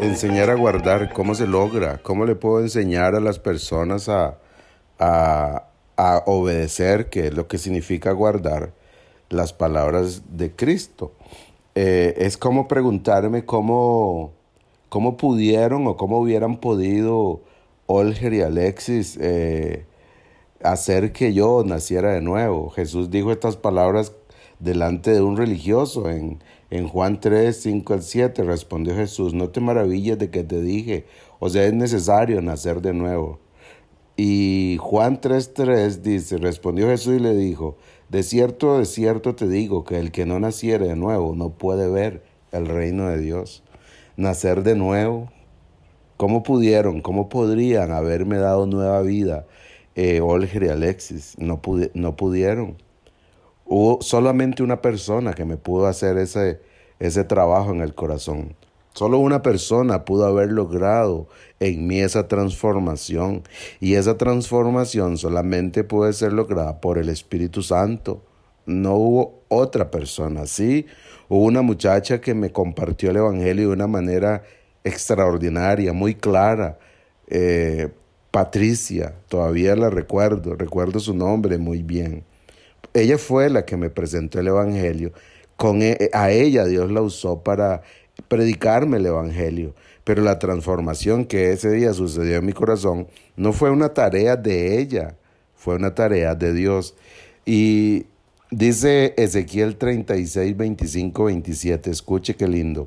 Enseñar a guardar, ¿cómo se logra? ¿Cómo le puedo enseñar a las personas a, a, a obedecer, que es lo que significa guardar las palabras de Cristo? Eh, es como preguntarme cómo, cómo pudieron o cómo hubieran podido Olger y Alexis eh, hacer que yo naciera de nuevo. Jesús dijo estas palabras delante de un religioso en, en Juan 3, 5 al 7. Respondió Jesús, no te maravilles de que te dije, o sea, es necesario nacer de nuevo. Y Juan 3, 3 dice, respondió Jesús y le dijo, de cierto, de cierto te digo que el que no naciere de nuevo no puede ver el reino de Dios. Nacer de nuevo. ¿Cómo pudieron, cómo podrían haberme dado nueva vida eh, Olger y Alexis? No, no pudieron. Hubo solamente una persona que me pudo hacer ese, ese trabajo en el corazón. Solo una persona pudo haber logrado en mí esa transformación y esa transformación solamente puede ser lograda por el Espíritu Santo. No hubo otra persona, sí. Hubo una muchacha que me compartió el Evangelio de una manera extraordinaria, muy clara. Eh, Patricia, todavía la recuerdo, recuerdo su nombre muy bien. Ella fue la que me presentó el Evangelio. Con e, a ella Dios la usó para predicarme el Evangelio, pero la transformación que ese día sucedió en mi corazón no fue una tarea de ella, fue una tarea de Dios. Y dice Ezequiel 36, 25, 27, escuche qué lindo.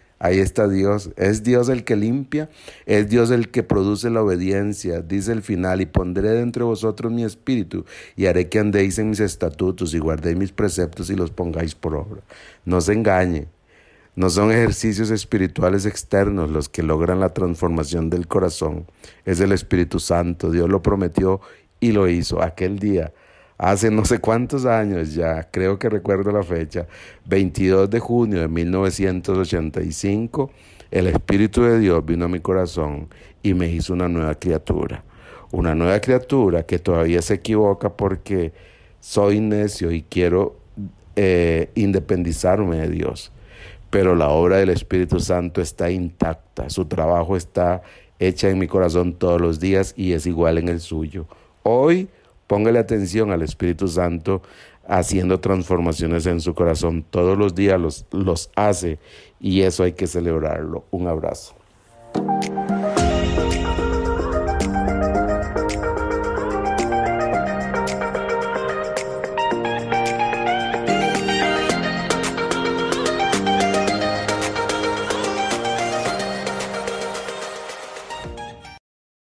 Ahí está Dios. Es Dios el que limpia, es Dios el que produce la obediencia. Dice el final, y pondré dentro de vosotros mi espíritu y haré que andéis en mis estatutos y guardéis mis preceptos y los pongáis por obra. No se engañe. No son ejercicios espirituales externos los que logran la transformación del corazón. Es el Espíritu Santo. Dios lo prometió y lo hizo aquel día hace no sé cuántos años ya, creo que recuerdo la fecha, 22 de junio de 1985, el Espíritu de Dios vino a mi corazón y me hizo una nueva criatura. Una nueva criatura que todavía se equivoca porque soy necio y quiero eh, independizarme de Dios. Pero la obra del Espíritu Santo está intacta, su trabajo está hecha en mi corazón todos los días y es igual en el suyo. Hoy Póngale atención al Espíritu Santo haciendo transformaciones en su corazón. Todos los días los, los hace y eso hay que celebrarlo. Un abrazo.